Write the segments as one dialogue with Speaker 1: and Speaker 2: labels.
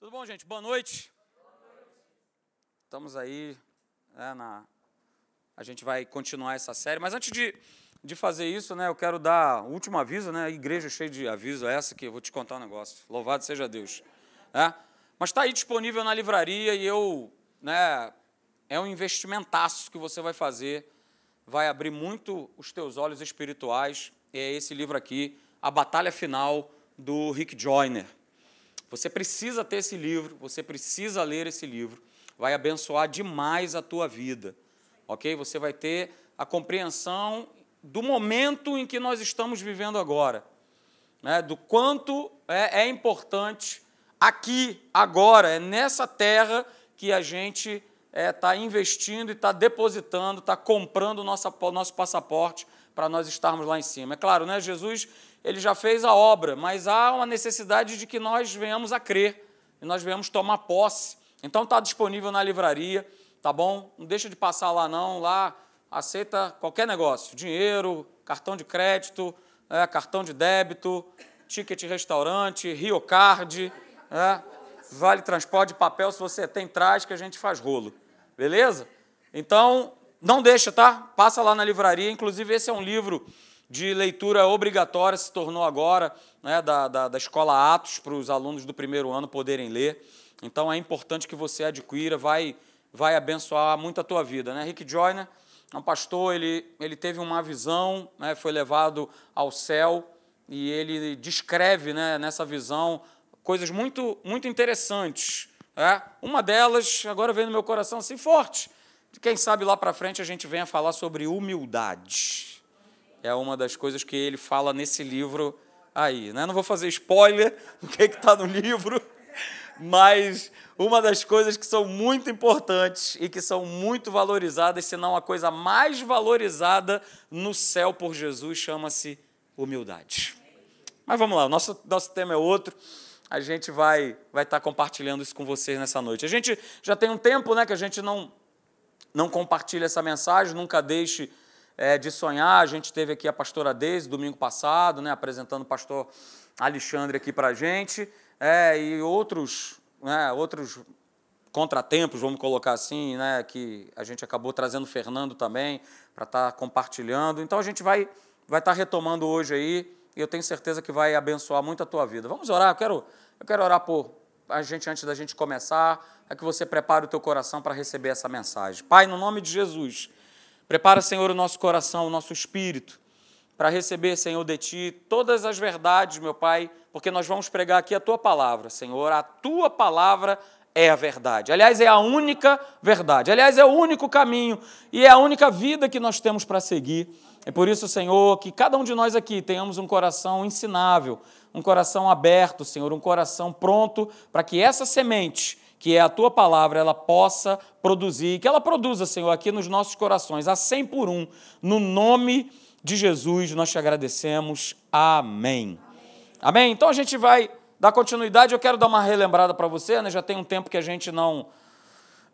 Speaker 1: Tudo bom, gente? Boa noite. Estamos aí, né, na... a gente vai continuar essa série, mas antes de, de fazer isso, né, eu quero dar o último aviso, né, igreja cheia de aviso, é essa que eu vou te contar um negócio, louvado seja Deus. Né? Mas está aí disponível na livraria e eu, né, é um investimentaço que você vai fazer, vai abrir muito os teus olhos espirituais, é esse livro aqui, A Batalha Final, do Rick Joyner. Você precisa ter esse livro, você precisa ler esse livro, vai abençoar demais a tua vida, ok? Você vai ter a compreensão do momento em que nós estamos vivendo agora, né? do quanto é, é importante aqui, agora, é nessa terra que a gente está é, tá investindo e está depositando, está comprando o nosso, nosso passaporte para nós estarmos lá em cima. É claro, né? Jesus ele já fez a obra, mas há uma necessidade de que nós venhamos a crer e nós venhamos tomar posse. Então está disponível na livraria, tá bom? Não deixa de passar lá não, lá aceita qualquer negócio, dinheiro, cartão de crédito, é, cartão de débito, ticket restaurante, Rio Card, é, vale transporte papel, se você tem traz que a gente faz rolo, beleza? Então não deixa, tá? Passa lá na livraria, inclusive esse é um livro de leitura obrigatória se tornou agora, né, da, da, da escola Atos, para os alunos do primeiro ano poderem ler. Então é importante que você adquira, vai, vai abençoar muito a tua vida. Né? Rick Joyner é um pastor, ele, ele teve uma visão, né, foi levado ao céu e ele descreve né, nessa visão coisas muito, muito interessantes. É? Uma delas, agora vem no meu coração assim, forte. Quem sabe lá para frente a gente venha falar sobre humildade é uma das coisas que ele fala nesse livro aí. Né? Não vou fazer spoiler do que está no livro, mas uma das coisas que são muito importantes e que são muito valorizadas, se não a coisa mais valorizada no céu por Jesus, chama-se humildade. Mas vamos lá, o nosso, nosso tema é outro. A gente vai vai estar tá compartilhando isso com vocês nessa noite. A gente já tem um tempo né, que a gente não, não compartilha essa mensagem, nunca deixe é, de sonhar. A gente teve aqui a pastora Deise domingo passado, né, apresentando o pastor Alexandre aqui para a gente, é, e outros, né, outros contratempos, vamos colocar assim, né, que a gente acabou trazendo o Fernando também para estar tá compartilhando. Então a gente vai vai estar tá retomando hoje aí, e eu tenho certeza que vai abençoar muito a tua vida. Vamos orar, eu quero, eu quero orar por a gente antes da gente começar, é que você prepare o teu coração para receber essa mensagem. Pai, no nome de Jesus, Prepara, Senhor, o nosso coração, o nosso espírito, para receber, Senhor, de Ti todas as verdades, meu Pai, porque nós vamos pregar aqui a Tua palavra, Senhor. A Tua palavra é a verdade. Aliás, é a única verdade. Aliás, é o único caminho e é a única vida que nós temos para seguir. É por isso, Senhor, que cada um de nós aqui tenhamos um coração ensinável, um coração aberto, Senhor, um coração pronto para que essa semente que a tua palavra, ela possa produzir, que ela produza, Senhor, aqui nos nossos corações, a 100 por um, no nome de Jesus, nós te agradecemos. Amém. Amém? Então a gente vai dar continuidade, eu quero dar uma relembrada para você, né? já tem um tempo que a gente não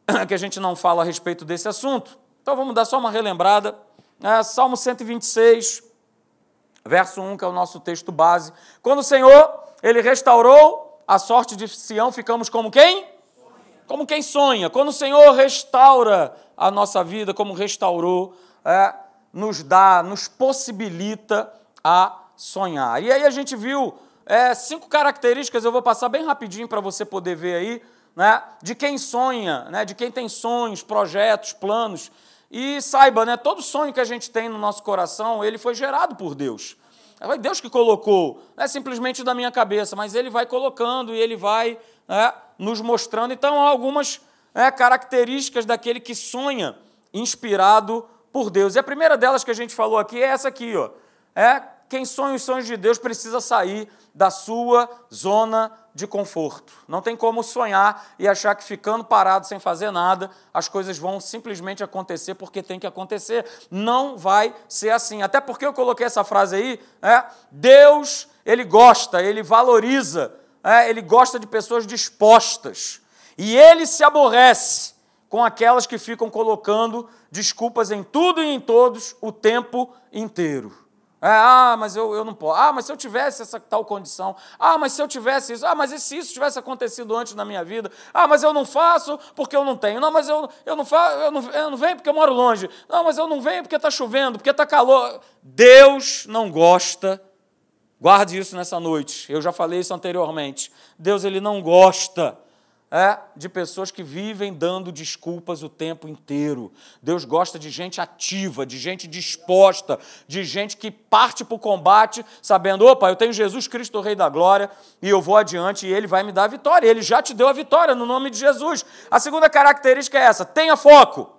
Speaker 1: que a gente não fala a respeito desse assunto, então vamos dar só uma relembrada. É, Salmo 126, verso 1, que é o nosso texto base. Quando o Senhor, Ele restaurou a sorte de Sião, ficamos como quem? Como quem sonha. Quando o Senhor restaura a nossa vida, como restaurou, é, nos dá, nos possibilita a sonhar. E aí a gente viu é, cinco características, eu vou passar bem rapidinho para você poder ver aí, né, de quem sonha, né, de quem tem sonhos, projetos, planos. E saiba, né, todo sonho que a gente tem no nosso coração, ele foi gerado por Deus. É Deus que colocou, não é simplesmente da minha cabeça, mas Ele vai colocando e Ele vai né, nos mostrando. Então, algumas é, características daquele que sonha inspirado por Deus. E a primeira delas que a gente falou aqui é essa aqui, ó. É quem sonha os sonhos de Deus precisa sair da sua zona de conforto. Não tem como sonhar e achar que ficando parado sem fazer nada, as coisas vão simplesmente acontecer porque tem que acontecer. Não vai ser assim. Até porque eu coloquei essa frase aí, é, Deus, ele gosta, ele valoriza é, ele gosta de pessoas dispostas. E ele se aborrece com aquelas que ficam colocando desculpas em tudo e em todos o tempo inteiro. É, ah, mas eu, eu não posso. Ah, mas se eu tivesse essa tal condição. Ah, mas se eu tivesse isso. Ah, mas e se isso tivesse acontecido antes na minha vida? Ah, mas eu não faço porque eu não tenho. Não, mas eu, eu, não, faço, eu, não, eu não venho porque eu moro longe. Não, mas eu não venho porque está chovendo, porque está calor. Deus não gosta. Guarde isso nessa noite. Eu já falei isso anteriormente. Deus ele não gosta é, de pessoas que vivem dando desculpas o tempo inteiro. Deus gosta de gente ativa, de gente disposta, de gente que parte para o combate sabendo: opa, eu tenho Jesus Cristo, o Rei da Glória, e eu vou adiante e ele vai me dar a vitória. Ele já te deu a vitória no nome de Jesus. A segunda característica é essa: tenha foco.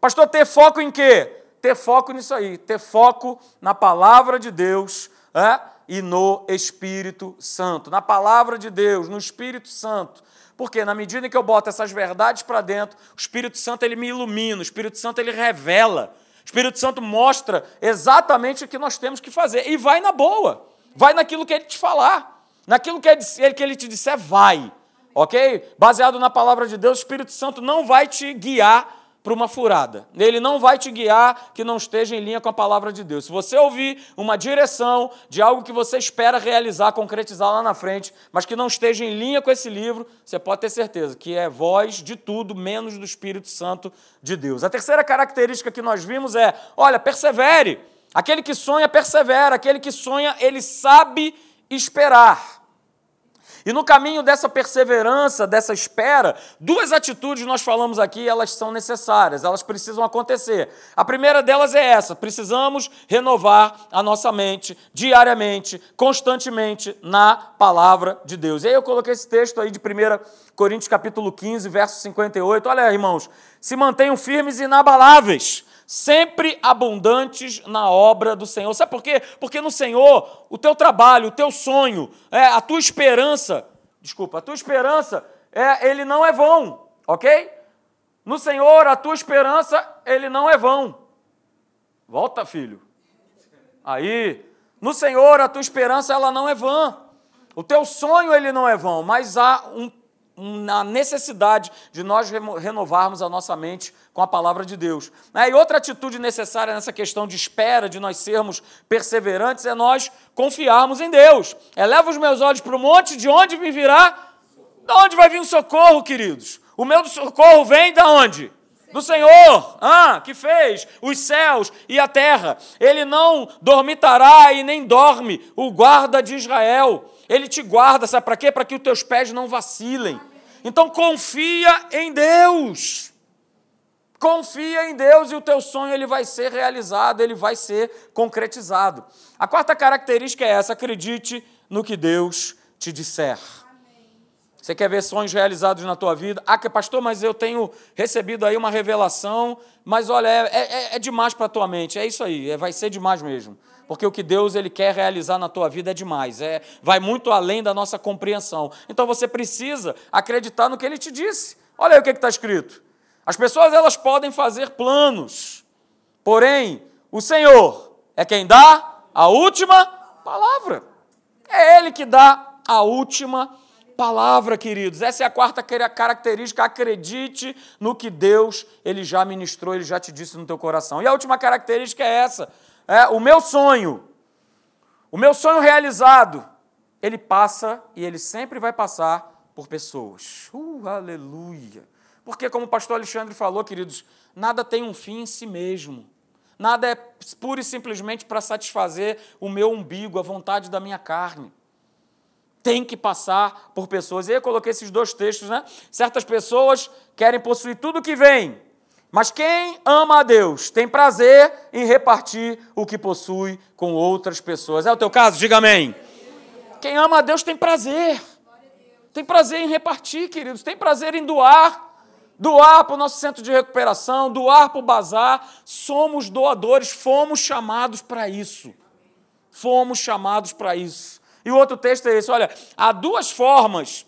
Speaker 1: Pastor, ter foco em quê? Ter foco nisso aí, ter foco na palavra de Deus. É? E no Espírito Santo, na palavra de Deus, no Espírito Santo. Porque na medida em que eu boto essas verdades para dentro, o Espírito Santo ele me ilumina, o Espírito Santo ele revela. O Espírito Santo mostra exatamente o que nós temos que fazer. E vai na boa. Vai naquilo que ele te falar. Naquilo que ele te disser, vai. Ok? Baseado na palavra de Deus, o Espírito Santo não vai te guiar para uma furada. Ele não vai te guiar que não esteja em linha com a palavra de Deus. Se você ouvir uma direção de algo que você espera realizar, concretizar lá na frente, mas que não esteja em linha com esse livro, você pode ter certeza que é voz de tudo menos do Espírito Santo de Deus. A terceira característica que nós vimos é: olha, persevere. Aquele que sonha, persevera. Aquele que sonha, ele sabe esperar. E no caminho dessa perseverança, dessa espera, duas atitudes nós falamos aqui, elas são necessárias, elas precisam acontecer. A primeira delas é essa: precisamos renovar a nossa mente diariamente, constantemente na palavra de Deus. E aí eu coloquei esse texto aí de 1 Coríntios capítulo 15, verso 58. Olha, irmãos, se mantenham firmes e inabaláveis sempre abundantes na obra do Senhor. Sabe por quê? Porque no Senhor, o teu trabalho, o teu sonho, é, a tua esperança, desculpa, a tua esperança, é, ele não é vão, ok? No Senhor, a tua esperança, ele não é vão. Volta, filho. Aí, no Senhor, a tua esperança, ela não é vã. O teu sonho, ele não é vão, mas há um na necessidade de nós renovarmos a nossa mente com a palavra de Deus. Né? E outra atitude necessária nessa questão de espera, de nós sermos perseverantes, é nós confiarmos em Deus. Eleva os meus olhos para o monte, de onde me virá? De onde vai vir o socorro, queridos? O meu socorro vem de onde? Do Senhor, ah, que fez os céus e a terra. Ele não dormitará e nem dorme, o guarda de Israel. Ele te guarda, sabe para quê? Para que os teus pés não vacilem. Então confia em Deus. Confia em Deus e o teu sonho ele vai ser realizado, ele vai ser concretizado. A quarta característica é essa: acredite no que Deus te disser. Você quer ver sonhos realizados na tua vida? Ah, que pastor, mas eu tenho recebido aí uma revelação, mas olha, é, é, é demais para a tua mente. É isso aí, é, vai ser demais mesmo porque o que Deus ele quer realizar na tua vida é demais, é vai muito além da nossa compreensão. Então você precisa acreditar no que ele te disse. Olha aí o que está escrito. As pessoas elas podem fazer planos, porém o Senhor é quem dá a última palavra. É Ele que dá a última palavra, queridos. Essa é a quarta característica. Acredite no que Deus ele já ministrou, ele já te disse no teu coração. E a última característica é essa: é, o meu sonho, o meu sonho realizado, ele passa e ele sempre vai passar por pessoas. Uh, aleluia! Porque, como o pastor Alexandre falou, queridos, nada tem um fim em si mesmo. Nada é pura e simplesmente para satisfazer o meu umbigo, a vontade da minha carne. Tem que passar por pessoas. E aí eu coloquei esses dois textos, né? Certas pessoas querem possuir tudo que vem, mas quem ama a Deus tem prazer em repartir o que possui com outras pessoas. É o teu caso? Diga amém. Quem ama a Deus tem prazer. Tem prazer em repartir, queridos. Tem prazer em doar. Doar para o nosso centro de recuperação, doar para o bazar. Somos doadores, fomos chamados para isso. Fomos chamados para isso. E o outro texto é esse: olha, há duas formas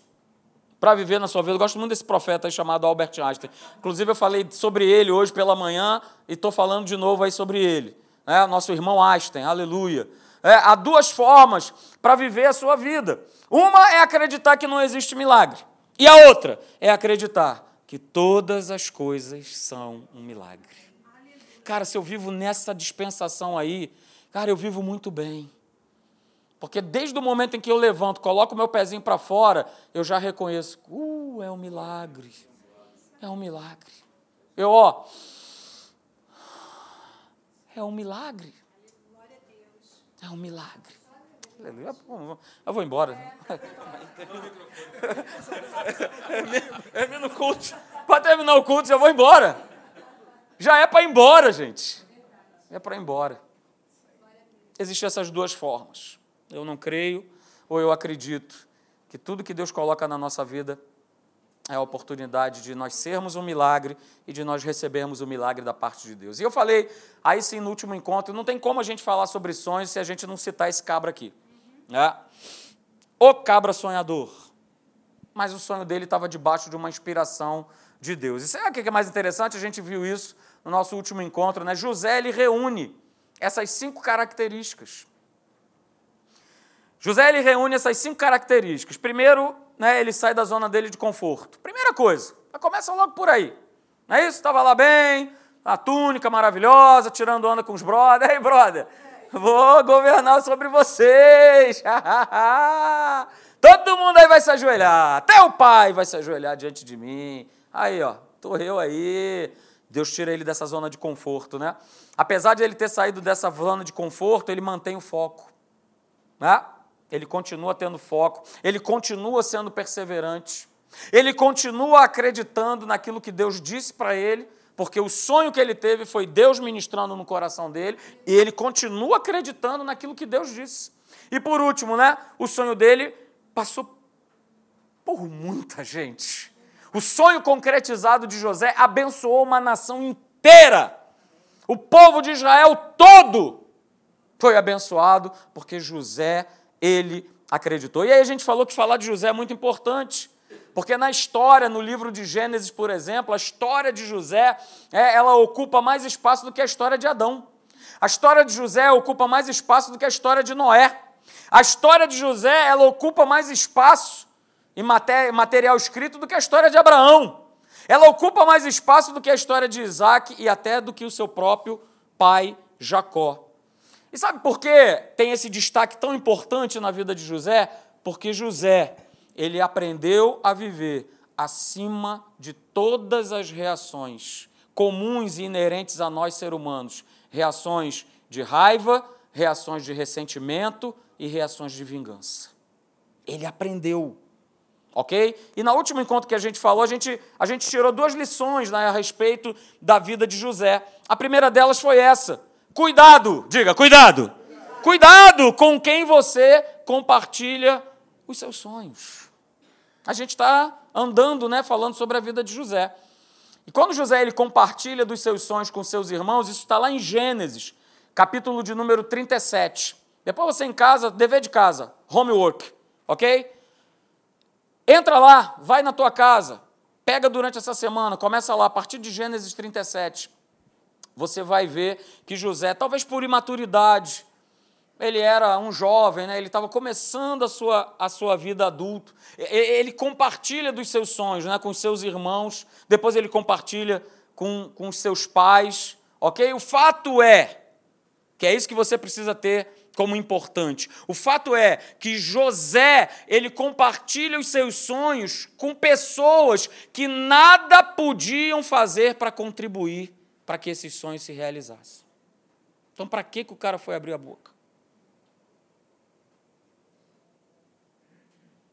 Speaker 1: para viver na sua vida. Eu gosto muito desse profeta aí chamado Albert Einstein. Inclusive, eu falei sobre ele hoje pela manhã e estou falando de novo aí sobre ele. É, nosso irmão Einstein, aleluia. É, há duas formas para viver a sua vida. Uma é acreditar que não existe milagre. E a outra é acreditar que todas as coisas são um milagre. Cara, se eu vivo nessa dispensação aí, Cara, eu vivo muito bem. Porque desde o momento em que eu levanto, coloco o meu pezinho para fora, eu já reconheço, uh, é um milagre. É um milagre. Eu, ó, é um milagre. É um milagre. Aleluia. Eu vou embora. Termina o culto. Para terminar o culto, eu vou embora. Já é para ir embora, gente. É para ir embora. Existem essas duas formas. Eu não creio ou eu acredito que tudo que Deus coloca na nossa vida é a oportunidade de nós sermos um milagre e de nós recebermos o milagre da parte de Deus. E eu falei, aí sim, no último encontro, não tem como a gente falar sobre sonhos se a gente não citar esse cabra aqui. Né? O cabra sonhador. Mas o sonho dele estava debaixo de uma inspiração de Deus. E sabe o que é mais interessante? A gente viu isso no nosso último encontro. Né? José ele reúne essas cinco características. José ele reúne essas cinco características. Primeiro, né, ele sai da zona dele de conforto. Primeira coisa, começa logo por aí. Não é isso? Estava lá bem, a túnica maravilhosa, tirando onda com os brothers. Ei, brother, vou governar sobre vocês. Todo mundo aí vai se ajoelhar. Até o pai vai se ajoelhar diante de mim. Aí, ó, tô eu aí. Deus tira ele dessa zona de conforto, né? Apesar de ele ter saído dessa zona de conforto, ele mantém o foco. Né? Ele continua tendo foco, ele continua sendo perseverante, ele continua acreditando naquilo que Deus disse para ele, porque o sonho que ele teve foi Deus ministrando no coração dele, e ele continua acreditando naquilo que Deus disse. E por último, né, o sonho dele passou por muita gente. O sonho concretizado de José abençoou uma nação inteira. O povo de Israel todo foi abençoado porque José ele acreditou. E aí a gente falou que falar de José é muito importante, porque na história, no livro de Gênesis, por exemplo, a história de José, é, ela ocupa mais espaço do que a história de Adão. A história de José ocupa mais espaço do que a história de Noé. A história de José, ela ocupa mais espaço em material escrito do que a história de Abraão. Ela ocupa mais espaço do que a história de Isaac e até do que o seu próprio pai Jacó. E sabe por que tem esse destaque tão importante na vida de José? Porque José, ele aprendeu a viver acima de todas as reações comuns e inerentes a nós seres humanos, reações de raiva, reações de ressentimento e reações de vingança. Ele aprendeu. Ok? E no último encontro que a gente falou, a gente, a gente tirou duas lições né, a respeito da vida de José. A primeira delas foi essa: Cuidado, diga, cuidado. Cuidado com quem você compartilha os seus sonhos. A gente está andando, né, falando sobre a vida de José. E quando José ele compartilha dos seus sonhos com seus irmãos, isso está lá em Gênesis, capítulo de número 37. Depois você em casa, dever de casa, homework, ok? Entra lá, vai na tua casa, pega durante essa semana, começa lá, a partir de Gênesis 37 você vai ver que José, talvez por imaturidade, ele era um jovem, né? ele estava começando a sua, a sua vida adulto. Ele compartilha dos seus sonhos né? com os seus irmãos, depois ele compartilha com, com os seus pais. ok? O fato é, que é isso que você precisa ter como importante. O fato é que José, ele compartilha os seus sonhos com pessoas que nada podiam fazer para contribuir para que esses sonhos se realizassem. Então, para que, que o cara foi abrir a boca?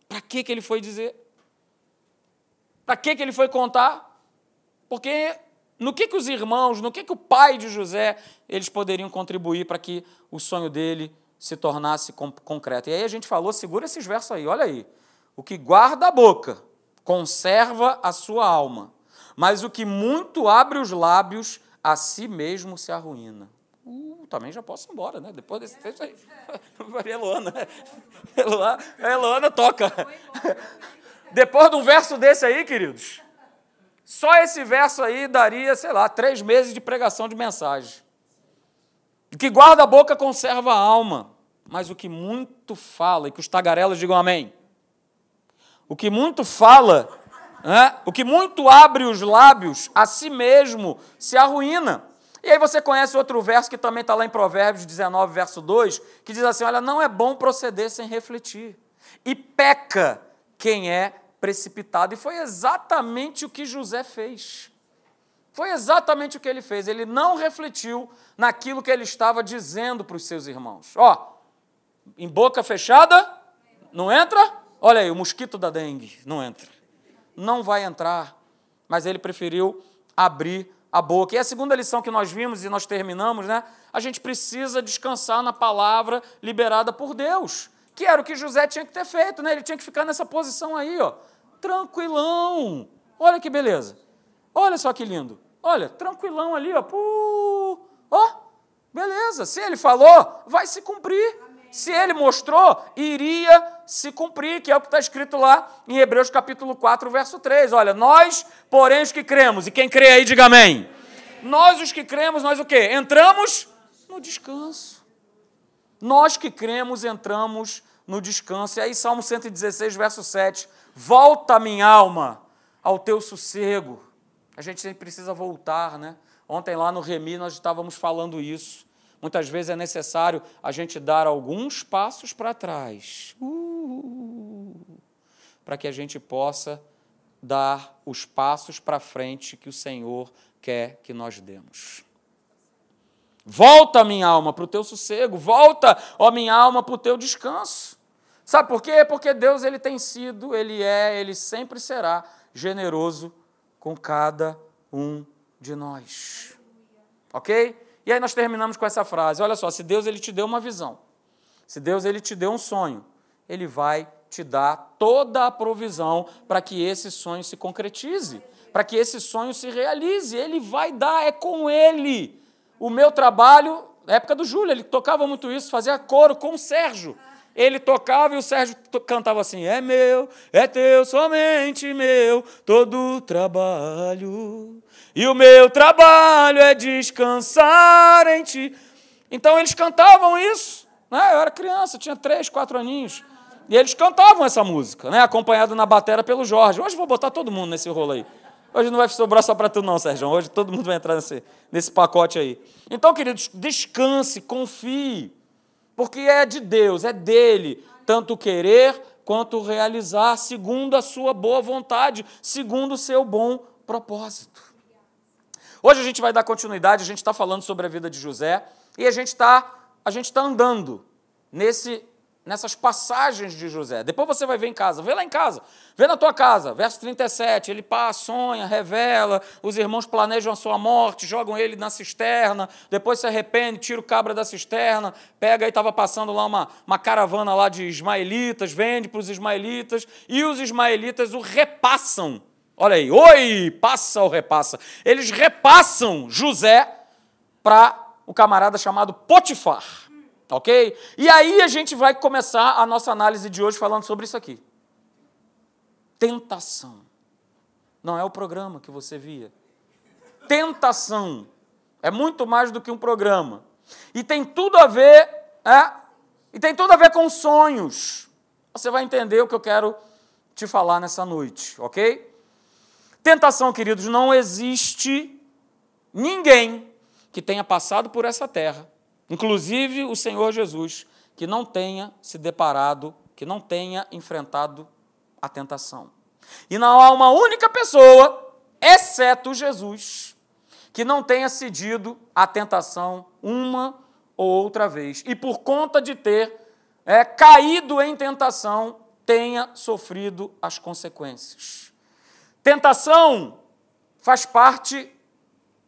Speaker 1: Para que, que ele foi dizer? Para que, que ele foi contar? Porque no que, que os irmãos, no que, que o pai de José, eles poderiam contribuir para que o sonho dele se tornasse concreto. E aí a gente falou, segura esses versos aí, olha aí. O que guarda a boca conserva a sua alma, mas o que muito abre os lábios a si mesmo se arruína. Uh, também já posso ir embora, né? Depois desse texto aí. Eloana. Eloana, Eloana toca. Depois de um verso desse aí, queridos, só esse verso aí daria, sei lá, três meses de pregação de mensagem. O que guarda a boca conserva a alma, mas o que muito fala, e que os tagarelas digam amém. O que muito fala o que muito abre os lábios, a si mesmo se arruína. E aí você conhece outro verso que também está lá em Provérbios 19, verso 2, que diz assim: olha, não é bom proceder sem refletir. E peca quem é precipitado. E foi exatamente o que José fez. Foi exatamente o que ele fez. Ele não refletiu naquilo que ele estava dizendo para os seus irmãos. Ó, em boca fechada, não entra. Olha aí, o mosquito da dengue, não entra. Não vai entrar. Mas ele preferiu abrir a boca. E a segunda lição que nós vimos e nós terminamos, né? A gente precisa descansar na palavra liberada por Deus, que era o que José tinha que ter feito, né? Ele tinha que ficar nessa posição aí, ó, tranquilão. Olha que beleza. Olha só que lindo. Olha, tranquilão ali, ó. Ó, beleza. Se ele falou, vai se cumprir. Se ele mostrou, iria se cumprir, que é o que está escrito lá em Hebreus capítulo 4, verso 3. Olha, nós, porém, os que cremos, e quem crê aí, diga amém. Nós, os que cremos, nós o quê? Entramos no descanso. Nós que cremos, entramos no descanso. E aí, Salmo 116, verso 7. Volta, minha alma, ao teu sossego a gente sempre precisa voltar, né? Ontem lá no Remi nós estávamos falando isso. Muitas vezes é necessário a gente dar alguns passos para trás, uh, para que a gente possa dar os passos para frente que o Senhor quer que nós demos. Volta, minha alma, para o teu sossego, volta, ó minha alma, para o teu descanso. Sabe por quê? Porque Deus ele tem sido, ele é, ele sempre será generoso com cada um de nós. Ok? E aí nós terminamos com essa frase. Olha só, se Deus ele te deu uma visão, se Deus ele te deu um sonho, ele vai te dar toda a provisão para que esse sonho se concretize, para que esse sonho se realize. Ele vai dar, é com ele. O meu trabalho, na época do Júlio, ele tocava muito isso, fazia coro com o Sérgio ele tocava e o Sérgio cantava assim: É meu, é teu, somente meu, todo trabalho. E o meu trabalho é descansar em ti. Então eles cantavam isso. Né? Eu era criança, tinha três, quatro aninhos. E eles cantavam essa música, né? acompanhado na batera pelo Jorge. Hoje vou botar todo mundo nesse rolo aí. Hoje não vai sobrar só para tu, não, Sérgio. Hoje todo mundo vai entrar nesse, nesse pacote aí. Então, queridos, descanse, confie porque é de Deus, é dele, tanto querer quanto realizar, segundo a sua boa vontade, segundo o seu bom propósito. Hoje a gente vai dar continuidade, a gente está falando sobre a vida de José e a gente está está andando nesse nessas passagens de José. Depois você vai ver em casa, vê lá em casa, vê na tua casa, verso 37, ele passa, sonha, revela, os irmãos planejam a sua morte, jogam ele na cisterna, depois se arrepende, tira o cabra da cisterna, pega aí, estava passando lá uma, uma caravana lá de ismaelitas, vende para os ismaelitas, e os ismaelitas o repassam. Olha aí, oi, passa ou repassa. Eles repassam José para o camarada chamado Potifar ok? E aí a gente vai começar a nossa análise de hoje falando sobre isso aqui. Tentação. Não é o programa que você via. Tentação. É muito mais do que um programa. E tem tudo a ver, é, e tem tudo a ver com sonhos. Você vai entender o que eu quero te falar nessa noite, ok? Tentação, queridos, não existe ninguém que tenha passado por essa terra inclusive o Senhor Jesus, que não tenha se deparado, que não tenha enfrentado a tentação. E não há uma única pessoa, exceto Jesus, que não tenha cedido à tentação uma ou outra vez. E por conta de ter é, caído em tentação, tenha sofrido as consequências. Tentação faz parte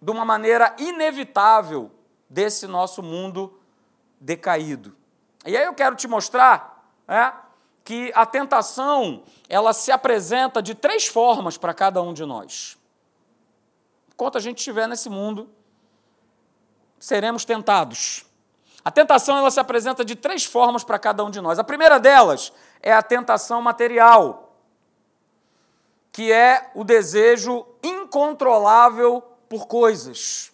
Speaker 1: de uma maneira inevitável desse nosso mundo decaído. E aí eu quero te mostrar é, que a tentação ela se apresenta de três formas para cada um de nós. Enquanto a gente estiver nesse mundo, seremos tentados. A tentação ela se apresenta de três formas para cada um de nós. A primeira delas é a tentação material, que é o desejo incontrolável por coisas.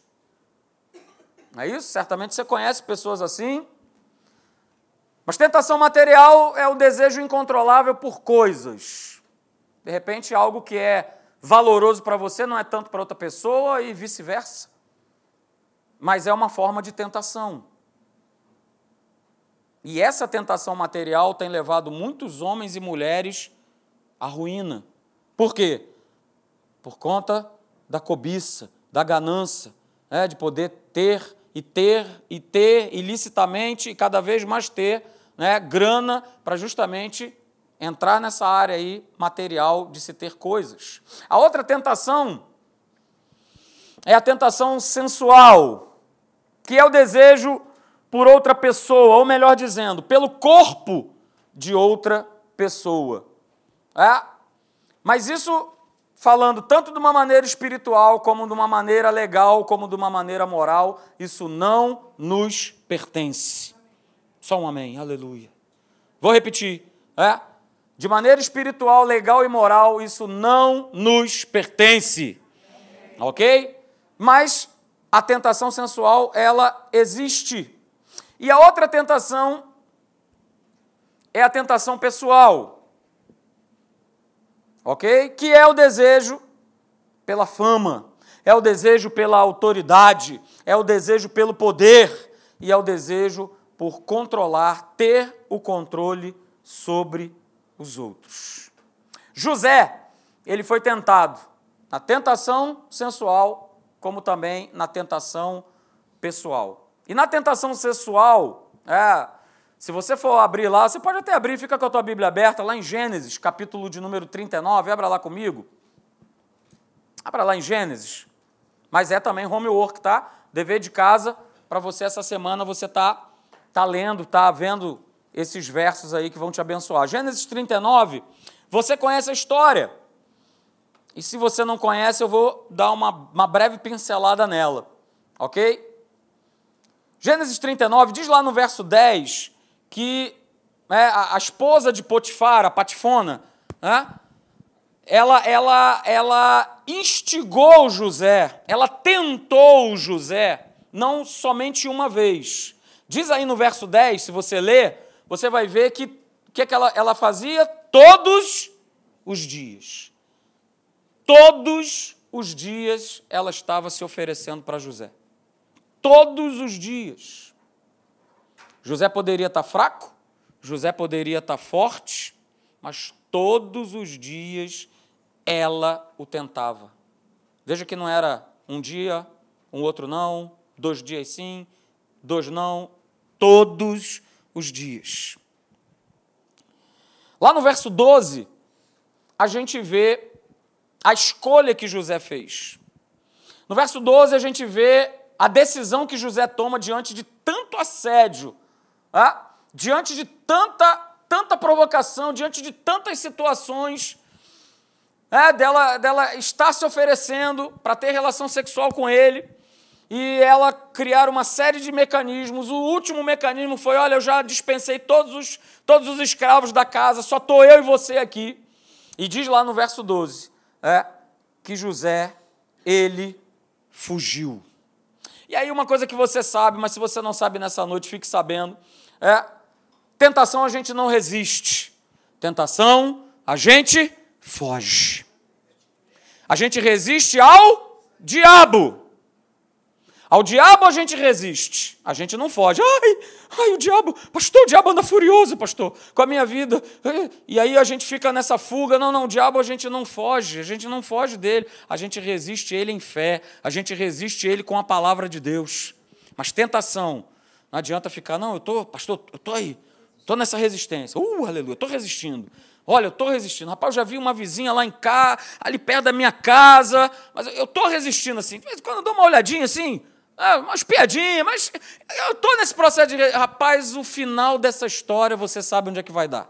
Speaker 1: Não é isso? Certamente você conhece pessoas assim. Mas tentação material é o desejo incontrolável por coisas. De repente, algo que é valoroso para você não é tanto para outra pessoa e vice-versa. mas é uma forma de tentação. E essa tentação material tem levado muitos homens e mulheres à ruína. Por quê? Por conta da cobiça, da ganância, é, de poder ter e ter e ter ilicitamente e cada vez mais ter né, grana para justamente entrar nessa área aí material de se ter coisas. A outra tentação é a tentação sensual, que é o desejo por outra pessoa, ou melhor dizendo, pelo corpo de outra pessoa. É? Mas isso falando tanto de uma maneira espiritual, como de uma maneira legal, como de uma maneira moral, isso não nos pertence. Só um amém, aleluia. Vou repetir, é? De maneira espiritual, legal e moral, isso não nos pertence. Ok? Mas a tentação sensual, ela existe. E a outra tentação é a tentação pessoal. Ok? Que é o desejo pela fama, é o desejo pela autoridade, é o desejo pelo poder e é o desejo por controlar, ter o controle sobre os outros. José, ele foi tentado na tentação sensual, como também na tentação pessoal. E na tentação sexual, é, se você for abrir lá, você pode até abrir, fica com a tua Bíblia aberta, lá em Gênesis, capítulo de número 39, abra lá comigo. Abra lá em Gênesis. Mas é também homework, tá? Dever de casa, para você essa semana você tá, tá lendo, tá vendo esses versos aí que vão te abençoar. Gênesis 39, você conhece a história. E se você não conhece, eu vou dar uma, uma breve pincelada nela, ok? Gênesis 39 diz lá no verso 10 que né, a, a, esposa de Potifar, a Patifona, né, ela, ela, ela instigou José, ela tentou José, não somente uma vez. Diz aí no verso 10, se você ler, você vai ver que o que, é que ela, ela fazia todos os dias. Todos os dias ela estava se oferecendo para José todos os dias. José poderia estar fraco, José poderia estar forte, mas todos os dias ela o tentava. Veja que não era um dia, um outro não, dois dias sim, dois não, todos os dias. Lá no verso 12, a gente vê a escolha que José fez. No verso 12, a gente vê a decisão que José toma diante de tanto assédio, ah, diante de tanta, tanta provocação, diante de tantas situações, é, dela, dela estar se oferecendo para ter relação sexual com ele, e ela criar uma série de mecanismos. O último mecanismo foi: olha, eu já dispensei todos os, todos os escravos da casa, só estou eu e você aqui. E diz lá no verso 12 é, que José, ele fugiu. E aí, uma coisa que você sabe, mas se você não sabe nessa noite, fique sabendo: é tentação a gente não resiste, tentação a gente foge. A gente resiste ao diabo. Ao diabo a gente resiste, a gente não foge. Ai, ai, o diabo, pastor, o diabo anda furioso, pastor, com a minha vida. E aí a gente fica nessa fuga. Não, não, o diabo a gente não foge, a gente não foge dele. A gente resiste ele em fé, a gente resiste ele com a palavra de Deus. Mas tentação, não adianta ficar, não, eu estou, pastor, eu estou aí, estou nessa resistência. Uh, aleluia, estou resistindo. Olha, eu estou resistindo. Rapaz, eu já vi uma vizinha lá em cá, ali perto da minha casa, mas eu estou resistindo assim. Quando eu dou uma olhadinha assim, ah, umas piadinhas, mas eu estou nesse processo de. Rapaz, o final dessa história você sabe onde é que vai dar.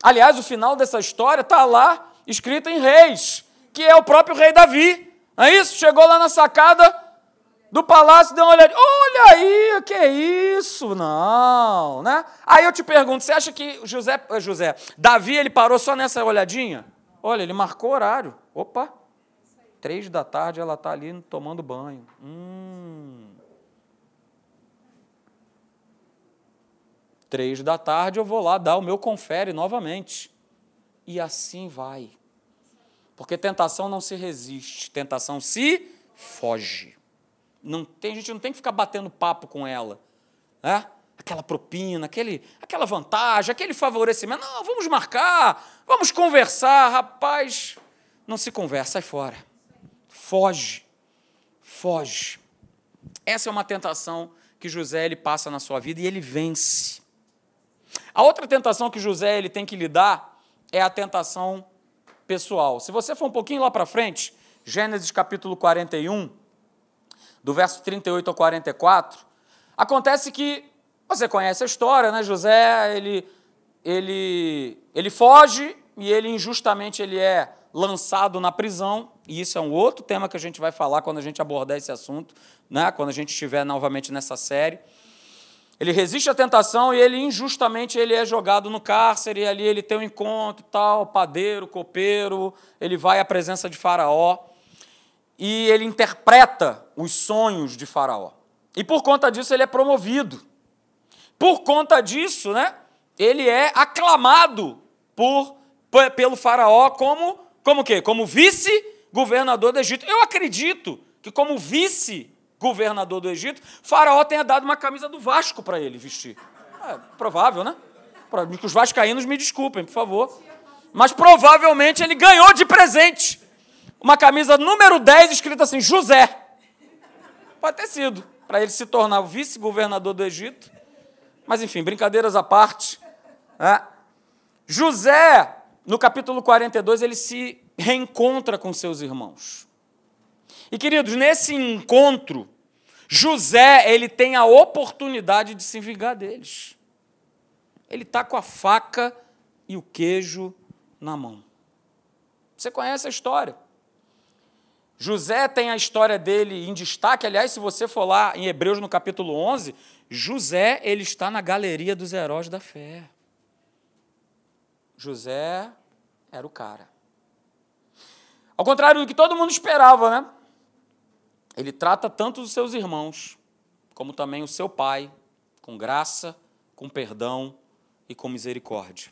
Speaker 1: Aliás, o final dessa história está lá escrito em Reis, que é o próprio rei Davi. Não é isso? Chegou lá na sacada do palácio, deu uma olhadinha. Olha aí, que é isso? Não, né? Aí eu te pergunto, você acha que José, José, Davi, ele parou só nessa olhadinha? Olha, ele marcou horário. Opa, Três da tarde ela está ali tomando banho. Hum. Três da tarde eu vou lá dar o meu confere novamente. E assim vai. Porque tentação não se resiste, tentação se foge. Não tem, a gente não tem que ficar batendo papo com ela. É? Aquela propina, aquele, aquela vantagem, aquele favorecimento. Não, vamos marcar, vamos conversar. Rapaz, não se conversa, sai fora. Foge. Foge. Essa é uma tentação que José ele passa na sua vida e ele vence. A outra tentação que José ele tem que lidar é a tentação pessoal. Se você for um pouquinho lá para frente, Gênesis capítulo 41, do verso 38 ao 44, acontece que você conhece a história, né? José, ele ele ele foge e ele injustamente ele é lançado na prisão, e isso é um outro tema que a gente vai falar quando a gente abordar esse assunto, né? Quando a gente estiver novamente nessa série. Ele resiste à tentação e ele injustamente ele é jogado no cárcere, e ali ele tem um encontro, tal, padeiro, copeiro, ele vai à presença de Faraó e ele interpreta os sonhos de Faraó. E por conta disso ele é promovido. Por conta disso, né, ele é aclamado por pelo Faraó como como quê? Como vice-governador do Egito. Eu acredito que como vice governador do Egito, Faraó tenha dado uma camisa do Vasco para ele vestir. É provável, né? Que os vascaínos me desculpem, por favor. Mas provavelmente ele ganhou de presente uma camisa número 10 escrita assim, José. Pode ter sido, para ele se tornar vice-governador do Egito. Mas enfim, brincadeiras à parte. É. José, no capítulo 42, ele se reencontra com seus irmãos. E queridos, nesse encontro, José, ele tem a oportunidade de se vingar deles. Ele está com a faca e o queijo na mão. Você conhece a história. José tem a história dele em destaque. Aliás, se você for lá em Hebreus no capítulo 11, José ele está na galeria dos heróis da fé. José era o cara. Ao contrário do que todo mundo esperava, né? ele trata tanto os seus irmãos, como também o seu pai, com graça, com perdão e com misericórdia.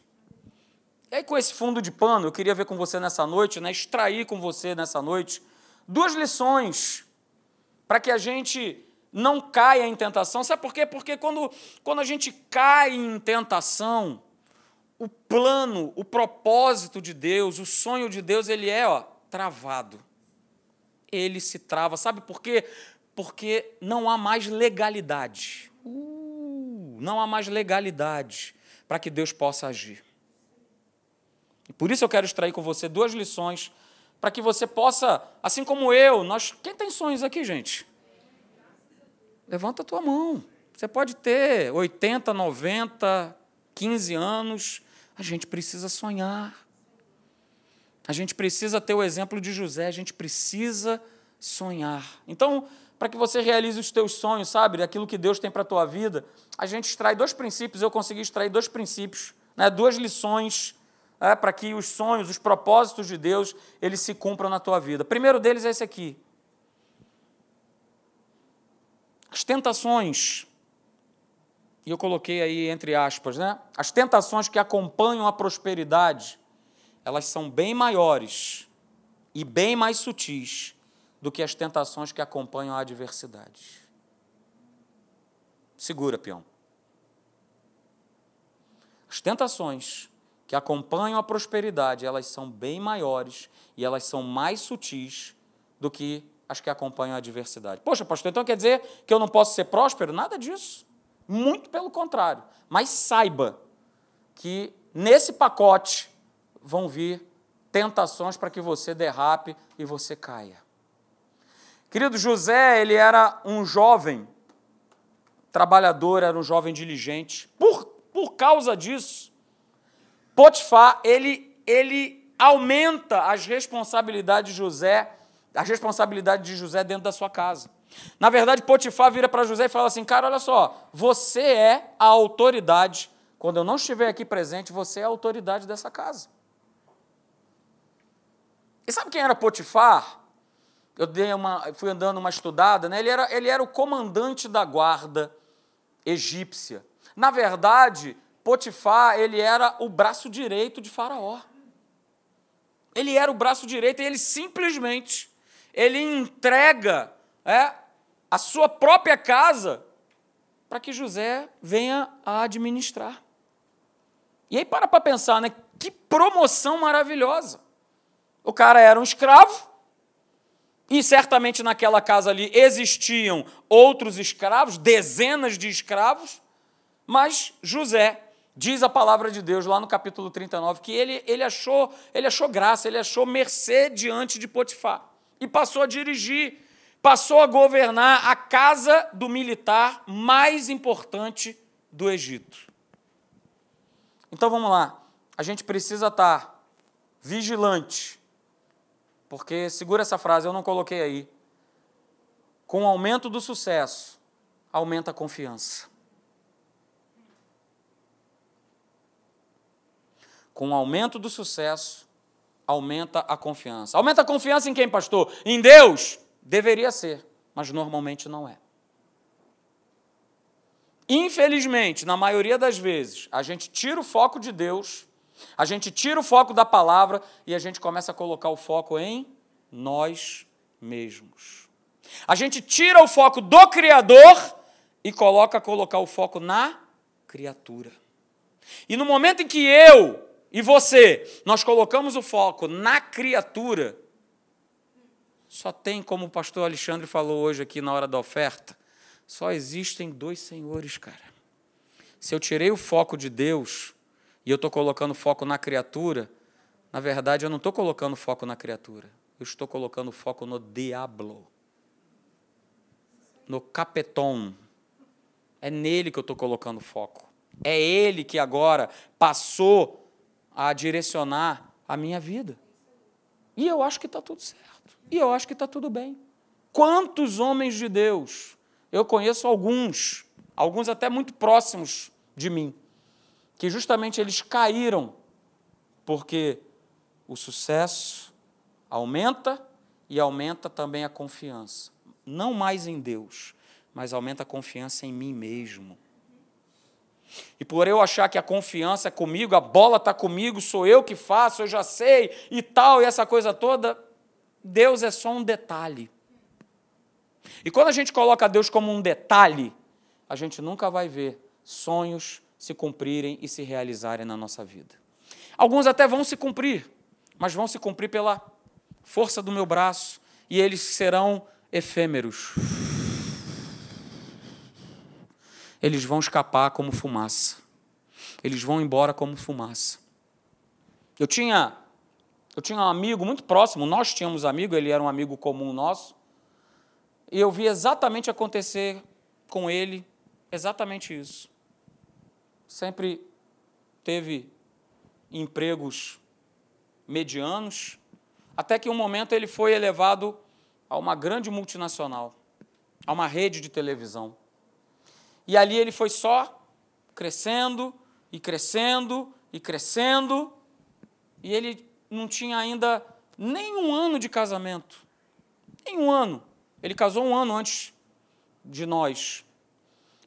Speaker 1: E aí, com esse fundo de pano, eu queria ver com você nessa noite, né, extrair com você nessa noite, duas lições para que a gente não caia em tentação. Sabe por quê? Porque quando, quando a gente cai em tentação, o plano, o propósito de Deus, o sonho de Deus, ele é ó, travado ele se trava. Sabe por quê? Porque não há mais legalidade. Uh, não há mais legalidade para que Deus possa agir. E por isso eu quero extrair com você duas lições para que você possa, assim como eu, nós, quem tem sonhos aqui, gente? Levanta a tua mão. Você pode ter 80, 90, 15 anos, a gente precisa sonhar. A gente precisa ter o exemplo de José, a gente precisa sonhar. Então, para que você realize os teus sonhos, sabe, aquilo que Deus tem para a tua vida, a gente extrai dois princípios, eu consegui extrair dois princípios, né, duas lições é, para que os sonhos, os propósitos de Deus, eles se cumpram na tua vida. O primeiro deles é esse aqui. As tentações, e eu coloquei aí entre aspas, né? As tentações que acompanham a prosperidade, elas são bem maiores e bem mais sutis do que as tentações que acompanham a adversidade. Segura, peão. As tentações que acompanham a prosperidade, elas são bem maiores e elas são mais sutis do que as que acompanham a adversidade. Poxa, pastor, então quer dizer que eu não posso ser próspero? Nada disso. Muito pelo contrário. Mas saiba que nesse pacote vão vir tentações para que você derrape e você caia. Querido José, ele era um jovem trabalhador, era um jovem diligente. Por, por causa disso, Potifar, ele, ele aumenta as responsabilidades de José, as responsabilidades de José dentro da sua casa. Na verdade, Potifar vira para José e fala assim: Cara, olha só, você é a autoridade. Quando eu não estiver aqui presente, você é a autoridade dessa casa. E sabe quem era Potifar? Eu dei uma, fui andando uma estudada, né? ele, era, ele era o comandante da guarda egípcia. Na verdade, Potifar ele era o braço direito de Faraó. Ele era o braço direito e ele simplesmente ele entrega é, a sua própria casa para que José venha a administrar. E aí para para pensar, né? Que promoção maravilhosa. O cara era um escravo, e certamente naquela casa ali existiam outros escravos, dezenas de escravos, mas José, diz a palavra de Deus lá no capítulo 39, que ele, ele, achou, ele achou graça, ele achou mercê diante de Potifar. E passou a dirigir, passou a governar a casa do militar mais importante do Egito. Então vamos lá, a gente precisa estar vigilante porque segura essa frase, eu não coloquei aí. Com o aumento do sucesso, aumenta a confiança. Com o aumento do sucesso, aumenta a confiança. Aumenta a confiança em quem, pastor? Em Deus? Deveria ser, mas normalmente não é. Infelizmente, na maioria das vezes, a gente tira o foco de Deus a gente tira o foco da palavra e a gente começa a colocar o foco em nós mesmos. A gente tira o foco do Criador e coloca colocar o foco na criatura. E no momento em que eu e você nós colocamos o foco na criatura, só tem, como o pastor Alexandre falou hoje aqui na hora da oferta, só existem dois senhores, cara. Se eu tirei o foco de Deus, e eu estou colocando foco na criatura, na verdade eu não estou colocando foco na criatura, eu estou colocando foco no diabo, no capeton. É nele que eu estou colocando foco. É ele que agora passou a direcionar a minha vida. E eu acho que está tudo certo. E eu acho que está tudo bem. Quantos homens de Deus? Eu conheço alguns, alguns até muito próximos de mim, que justamente eles caíram porque o sucesso aumenta e aumenta também a confiança. Não mais em Deus, mas aumenta a confiança em mim mesmo. E por eu achar que a confiança é comigo, a bola está comigo, sou eu que faço, eu já sei e tal, e essa coisa toda, Deus é só um detalhe. E quando a gente coloca Deus como um detalhe, a gente nunca vai ver sonhos se cumprirem e se realizarem na nossa vida. Alguns até vão se cumprir, mas vão se cumprir pela força do meu braço e eles serão efêmeros. Eles vão escapar como fumaça. Eles vão embora como fumaça. Eu tinha eu tinha um amigo muito próximo, nós tínhamos amigo, ele era um amigo comum nosso, e eu vi exatamente acontecer com ele exatamente isso sempre teve empregos medianos, até que um momento ele foi elevado a uma grande multinacional, a uma rede de televisão. E ali ele foi só crescendo e crescendo e crescendo, e ele não tinha ainda nem um ano de casamento. Nem um ano. Ele casou um ano antes de nós.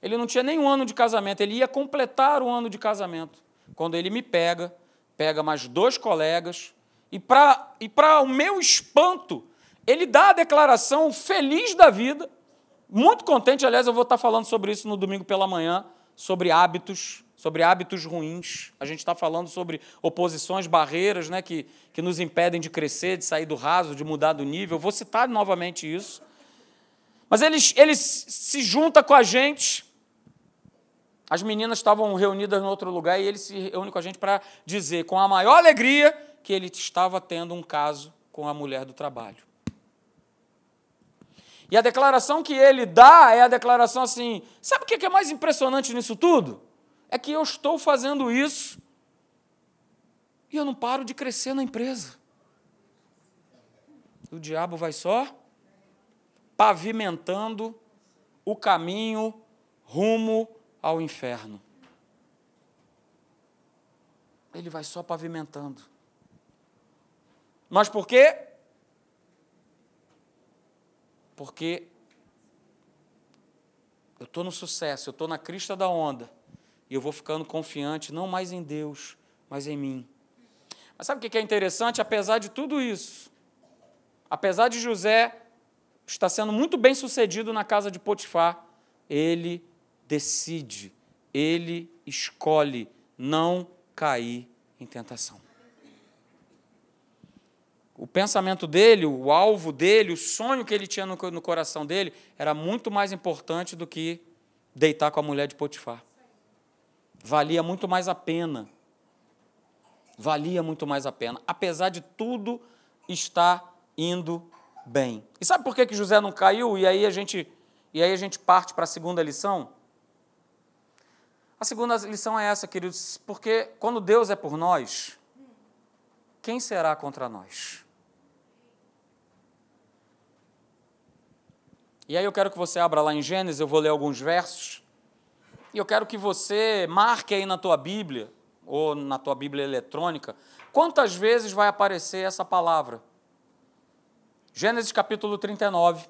Speaker 1: Ele não tinha nem um ano de casamento, ele ia completar o ano de casamento. Quando ele me pega, pega mais dois colegas, e para e o meu espanto, ele dá a declaração feliz da vida, muito contente. Aliás, eu vou estar falando sobre isso no domingo pela manhã, sobre hábitos, sobre hábitos ruins. A gente está falando sobre oposições, barreiras né, que, que nos impedem de crescer, de sair do raso, de mudar do nível. Vou citar novamente isso. Mas ele, ele se junta com a gente as meninas estavam reunidas em outro lugar e ele se reúne com a gente para dizer, com a maior alegria, que ele estava tendo um caso com a mulher do trabalho. E a declaração que ele dá é a declaração assim: sabe o que é mais impressionante nisso tudo? É que eu estou fazendo isso e eu não paro de crescer na empresa. O diabo vai só pavimentando o caminho rumo ao inferno. Ele vai só pavimentando. Mas por quê? Porque eu estou no sucesso, eu estou na crista da onda, e eu vou ficando confiante, não mais em Deus, mas em mim. Mas sabe o que é interessante? Apesar de tudo isso, apesar de José está sendo muito bem sucedido na casa de Potifar, ele decide, ele escolhe não cair em tentação. O pensamento dele, o alvo dele, o sonho que ele tinha no, no coração dele era muito mais importante do que deitar com a mulher de Potifar. Valia muito mais a pena. Valia muito mais a pena. Apesar de tudo estar indo bem. E sabe por que, que José não caiu? E aí a gente, e aí a gente parte para a segunda lição? A segunda lição é essa, queridos, porque quando Deus é por nós, quem será contra nós? E aí eu quero que você abra lá em Gênesis, eu vou ler alguns versos. E eu quero que você marque aí na tua Bíblia, ou na tua Bíblia eletrônica, quantas vezes vai aparecer essa palavra. Gênesis capítulo 39.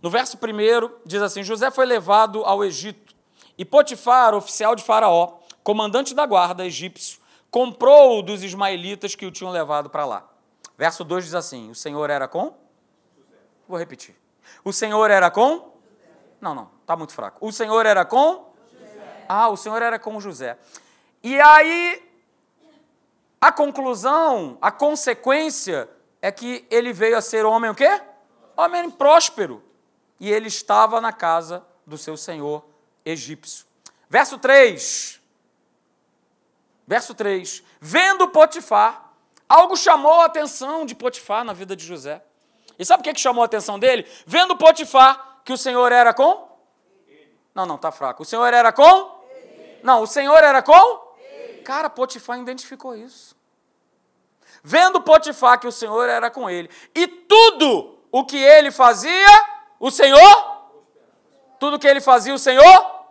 Speaker 1: No verso 1 diz assim: José foi levado ao Egito, e Potifar, oficial de Faraó, comandante da guarda egípcio, comprou-o dos ismaelitas que o tinham levado para lá. Verso 2 diz assim: O Senhor era com? Vou repetir. O Senhor era com? Não, não, está muito fraco. O Senhor era com? José. Ah, o Senhor era com José. E aí, a conclusão, a consequência é que ele veio a ser homem o quê? Homem próspero. E ele estava na casa do seu senhor egípcio. Verso 3. Verso 3. Vendo Potifar, algo chamou a atenção de Potifar na vida de José. E sabe o que, que chamou a atenção dele? Vendo Potifar que o Senhor era com? Não, não, tá fraco. O Senhor era com? Não, o Senhor era com? Cara, Potifar identificou isso. Vendo Potifar que o Senhor era com ele. E tudo o que ele fazia, o Senhor? Tudo que ele fazia, o Senhor?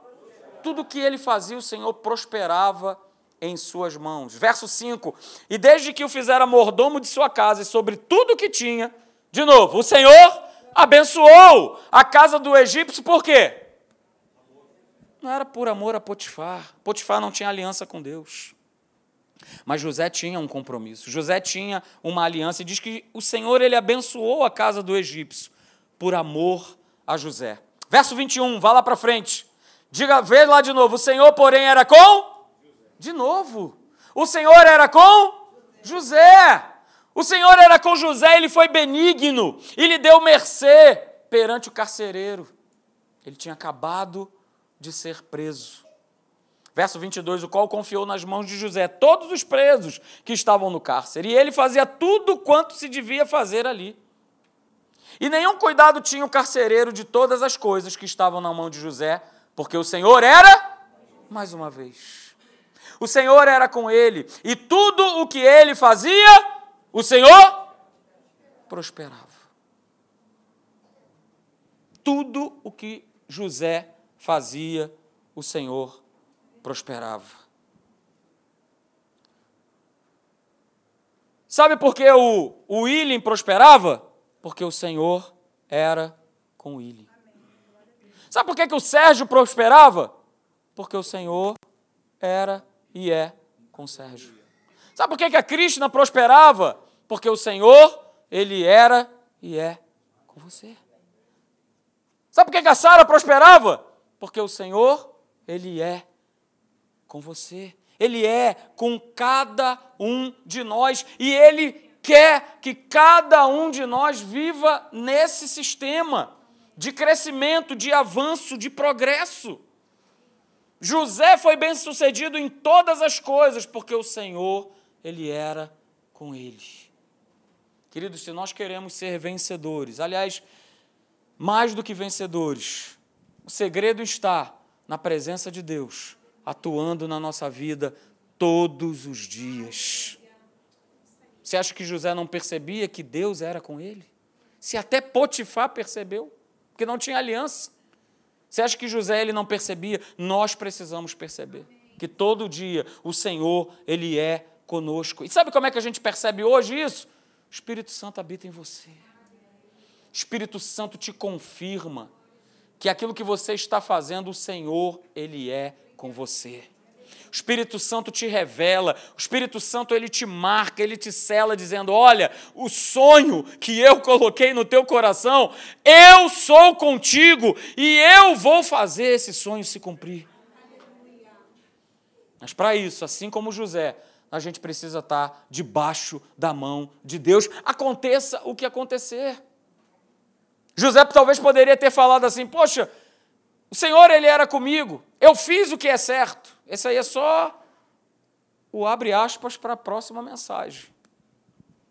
Speaker 1: Tudo que ele fazia, o Senhor prosperava em suas mãos. Verso 5: E desde que o fizera mordomo de sua casa e sobre tudo o que tinha, de novo, o Senhor abençoou a casa do egípcio, por quê? Não era por amor a Potifar. Potifar não tinha aliança com Deus. Mas José tinha um compromisso. José tinha uma aliança e diz que o Senhor ele abençoou a casa do egípcio por amor a José. Verso 21, vá lá para frente. Diga, vê lá de novo. O Senhor, porém, era com? De novo. O Senhor era com? José. O Senhor era com José, ele foi benigno e lhe deu mercê perante o carcereiro. Ele tinha acabado de ser preso. Verso 22, o qual confiou nas mãos de José todos os presos que estavam no cárcere, e ele fazia tudo quanto se devia fazer ali. E nenhum cuidado tinha o carcereiro de todas as coisas que estavam na mão de José, porque o Senhor era, mais uma vez, o Senhor era com ele, e tudo o que ele fazia, o Senhor prosperava. Tudo o que José fazia, o Senhor prosperava. Sabe por que o, o William prosperava? Porque o Senhor era com o William. Sabe por que, que o Sérgio prosperava? Porque o Senhor era e é com o Sérgio. Sabe por que, que a Krishna prosperava? Porque o Senhor, Ele era e é com você. Sabe por que, a Sara prosperava? Porque o Senhor, Ele é com você. Ele é com cada um de nós. E Ele quer que cada um de nós viva nesse sistema de crescimento, de avanço, de progresso. José foi bem sucedido em todas as coisas, porque o Senhor, Ele era com ele. Queridos, se nós queremos ser vencedores, aliás, mais do que vencedores, o segredo está na presença de Deus, atuando na nossa vida todos os dias. Você acha que José não percebia que Deus era com ele? Se até Potifar percebeu, porque não tinha aliança. Você acha que José ele não percebia? Nós precisamos perceber que todo dia o Senhor ele é conosco. E sabe como é que a gente percebe hoje isso? O Espírito Santo habita em você. O Espírito Santo te confirma que aquilo que você está fazendo, o Senhor ele é com você. o Espírito Santo te revela, o Espírito Santo ele te marca, ele te cela dizendo: "Olha, o sonho que eu coloquei no teu coração, eu sou contigo e eu vou fazer esse sonho se cumprir". Mas para isso, assim como José, a gente precisa estar debaixo da mão de Deus, aconteça o que acontecer. José talvez poderia ter falado assim: Poxa, o Senhor ele era comigo, eu fiz o que é certo. Esse aí é só o abre aspas para a próxima mensagem,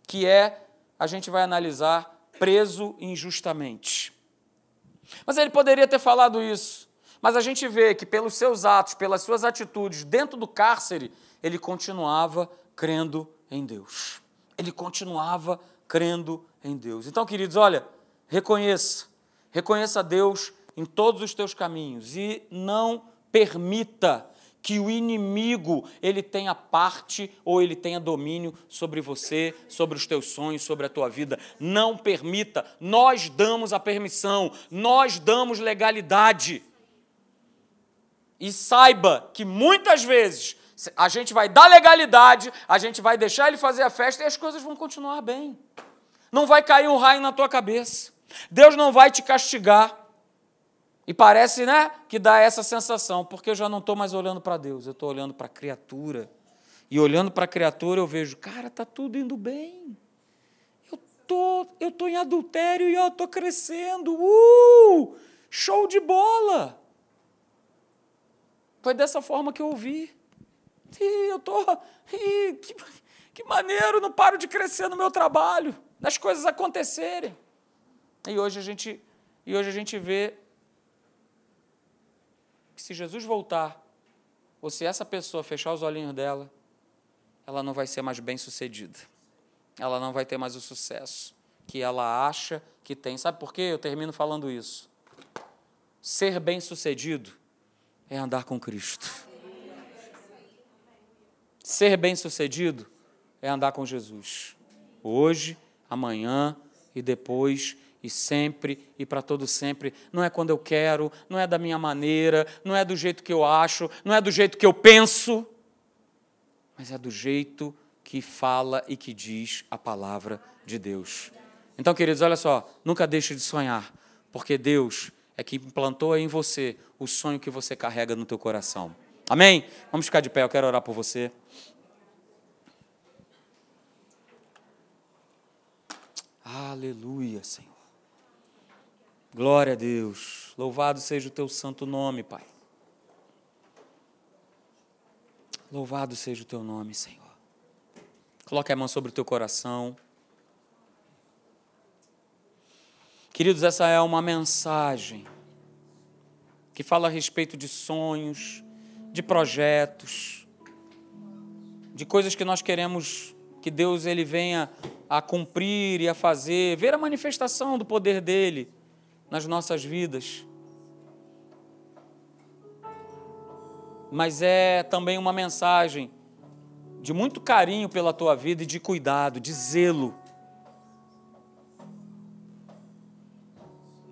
Speaker 1: que é a gente vai analisar preso injustamente. Mas ele poderia ter falado isso, mas a gente vê que pelos seus atos, pelas suas atitudes dentro do cárcere, ele continuava crendo em Deus. Ele continuava crendo em Deus. Então, queridos, olha, reconheça, reconheça Deus em todos os teus caminhos e não permita que o inimigo ele tenha parte ou ele tenha domínio sobre você, sobre os teus sonhos, sobre a tua vida. Não permita. Nós damos a permissão, nós damos legalidade. E saiba que muitas vezes a gente vai dar legalidade, a gente vai deixar ele fazer a festa e as coisas vão continuar bem. Não vai cair um raio na tua cabeça. Deus não vai te castigar. E parece, né, que dá essa sensação, porque eu já não estou mais olhando para Deus, eu estou olhando para a criatura. E olhando para a criatura, eu vejo, cara, está tudo indo bem. Eu tô, eu tô em adultério e eu estou crescendo. Uh! Show de bola! Foi dessa forma que eu ouvi. E eu tô, e que, que maneiro, não paro de crescer no meu trabalho, das coisas acontecerem. E hoje a gente, e hoje a gente vê que se Jesus voltar, ou se essa pessoa fechar os olhinhos dela, ela não vai ser mais bem-sucedida. Ela não vai ter mais o sucesso que ela acha que tem. Sabe por quê? Eu termino falando isso. Ser bem-sucedido é andar com Cristo. Ser bem-sucedido é andar com Jesus. Hoje, amanhã e depois e sempre e para todo sempre. Não é quando eu quero, não é da minha maneira, não é do jeito que eu acho, não é do jeito que eu penso, mas é do jeito que fala e que diz a palavra de Deus. Então, queridos, olha só, nunca deixe de sonhar, porque Deus é que implantou em você o sonho que você carrega no teu coração. Amém? Vamos ficar de pé, eu quero orar por você. Aleluia, Senhor. Glória a Deus. Louvado seja o teu santo nome, Pai. Louvado seja o teu nome, Senhor. Coloque a mão sobre o teu coração. Queridos, essa é uma mensagem que fala a respeito de sonhos, de projetos, de coisas que nós queremos que Deus ele venha a cumprir e a fazer, ver a manifestação do poder dele nas nossas vidas. Mas é também uma mensagem de muito carinho pela tua vida e de cuidado, de zelo.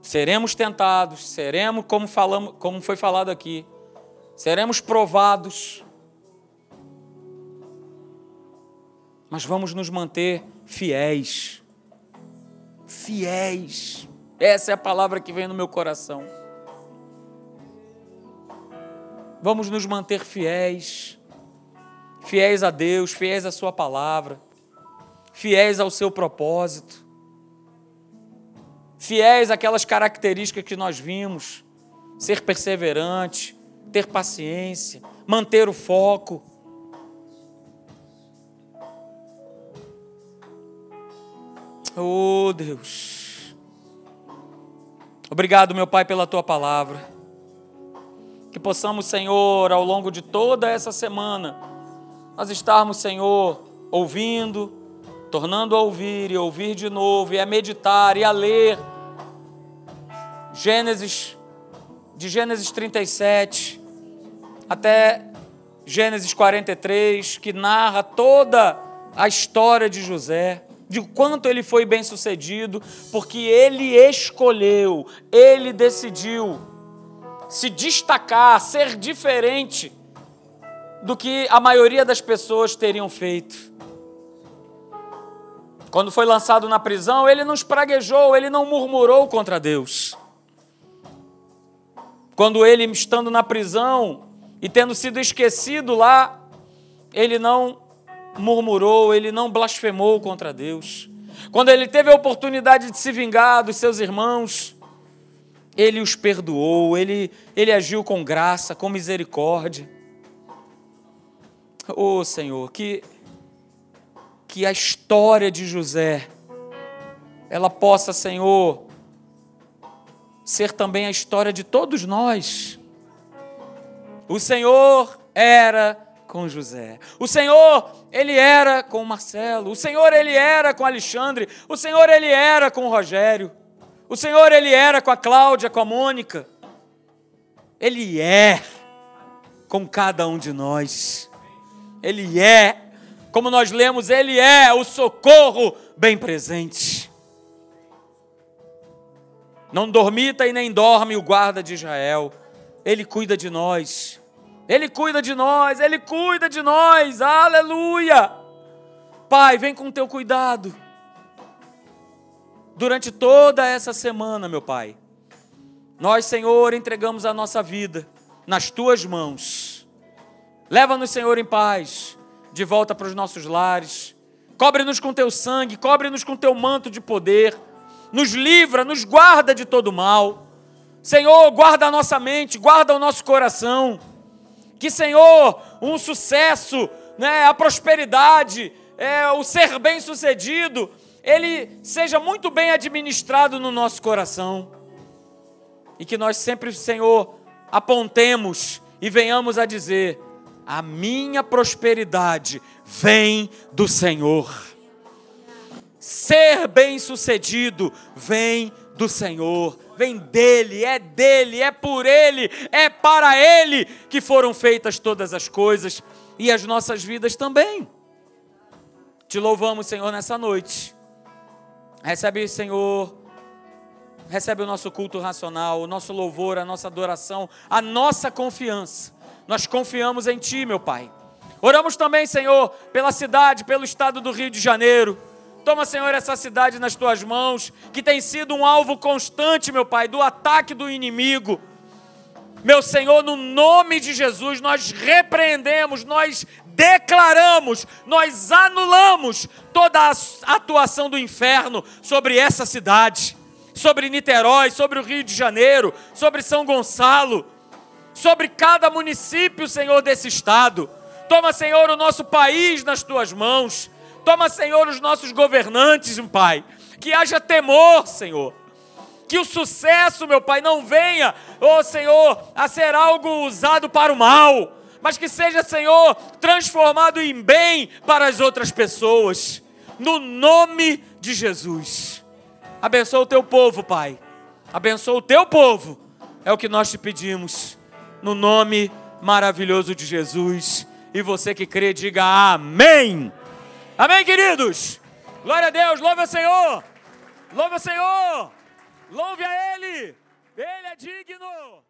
Speaker 1: Seremos tentados, seremos, como, falamos, como foi falado aqui, seremos provados, mas vamos nos manter fiéis. Fiéis. Essa é a palavra que vem no meu coração. Vamos nos manter fiéis, fiéis a Deus, fiéis à Sua palavra, fiéis ao seu propósito, fiéis àquelas características que nós vimos: ser perseverante, ter paciência, manter o foco. Oh Deus. Obrigado, meu Pai, pela tua palavra. Que possamos, Senhor, ao longo de toda essa semana, nós estarmos, Senhor, ouvindo, tornando a ouvir e ouvir de novo, e a meditar e a ler. Gênesis, de Gênesis 37 até Gênesis 43, que narra toda a história de José de quanto ele foi bem sucedido, porque ele escolheu, ele decidiu se destacar, ser diferente do que a maioria das pessoas teriam feito. Quando foi lançado na prisão, ele não espraguejou, ele não murmurou contra Deus. Quando ele, estando na prisão e tendo sido esquecido lá, ele não murmurou, ele não blasfemou contra Deus. Quando ele teve a oportunidade de se vingar dos seus irmãos, ele os perdoou, ele, ele agiu com graça, com misericórdia. Oh Senhor, que que a história de José ela possa, Senhor, ser também a história de todos nós. O Senhor era com José. O Senhor, ele era com Marcelo. O Senhor, ele era com Alexandre. O Senhor, ele era com Rogério. O Senhor, ele era com a Cláudia, com a Mônica. Ele é com cada um de nós. Ele é como nós lemos, Ele é o socorro bem presente. Não dormita e nem dorme o guarda de Israel. Ele cuida de nós. Ele cuida de nós, Ele cuida de nós. Aleluia! Pai, vem com o teu cuidado. Durante toda essa semana, meu Pai, nós, Senhor, entregamos a nossa vida nas tuas mãos. Leva-nos, Senhor, em paz de volta para os nossos lares. Cobre-nos com teu sangue, cobre-nos com teu manto de poder. Nos livra, nos guarda de todo mal. Senhor, guarda a nossa mente, guarda o nosso coração. Que, Senhor, um sucesso, né, a prosperidade, é, o ser bem-sucedido, ele seja muito bem administrado no nosso coração. E que nós sempre, Senhor, apontemos e venhamos a dizer: a minha prosperidade vem do Senhor. Ser bem-sucedido vem do Senhor, vem dele, é dele, é por ele, é para ele que foram feitas todas as coisas e as nossas vidas também. Te louvamos, Senhor, nessa noite. Recebe, Senhor, recebe o nosso culto racional, o nosso louvor, a nossa adoração, a nossa confiança nós confiamos em Ti, meu Pai. Oramos também, Senhor, pela cidade, pelo estado do Rio de Janeiro. Toma, Senhor, essa cidade nas tuas mãos, que tem sido um alvo constante, meu Pai, do ataque do inimigo. Meu Senhor, no nome de Jesus, nós repreendemos, nós declaramos, nós anulamos toda a atuação do inferno sobre essa cidade, sobre Niterói, sobre o Rio de Janeiro, sobre São Gonçalo sobre cada município, Senhor, desse estado. Toma, Senhor, o nosso país nas tuas mãos. Toma, Senhor, os nossos governantes, meu Pai. Que haja temor, Senhor. Que o sucesso, meu Pai, não venha, oh Senhor, a ser algo usado para o mal, mas que seja, Senhor, transformado em bem para as outras pessoas. No nome de Jesus. Abençoa o teu povo, Pai. Abençoa o teu povo. É o que nós te pedimos no nome maravilhoso de Jesus. E você que crê, diga amém. Amém, queridos. Glória a Deus, louve o Senhor. Louve o Senhor. Louve a Ele. Ele é digno.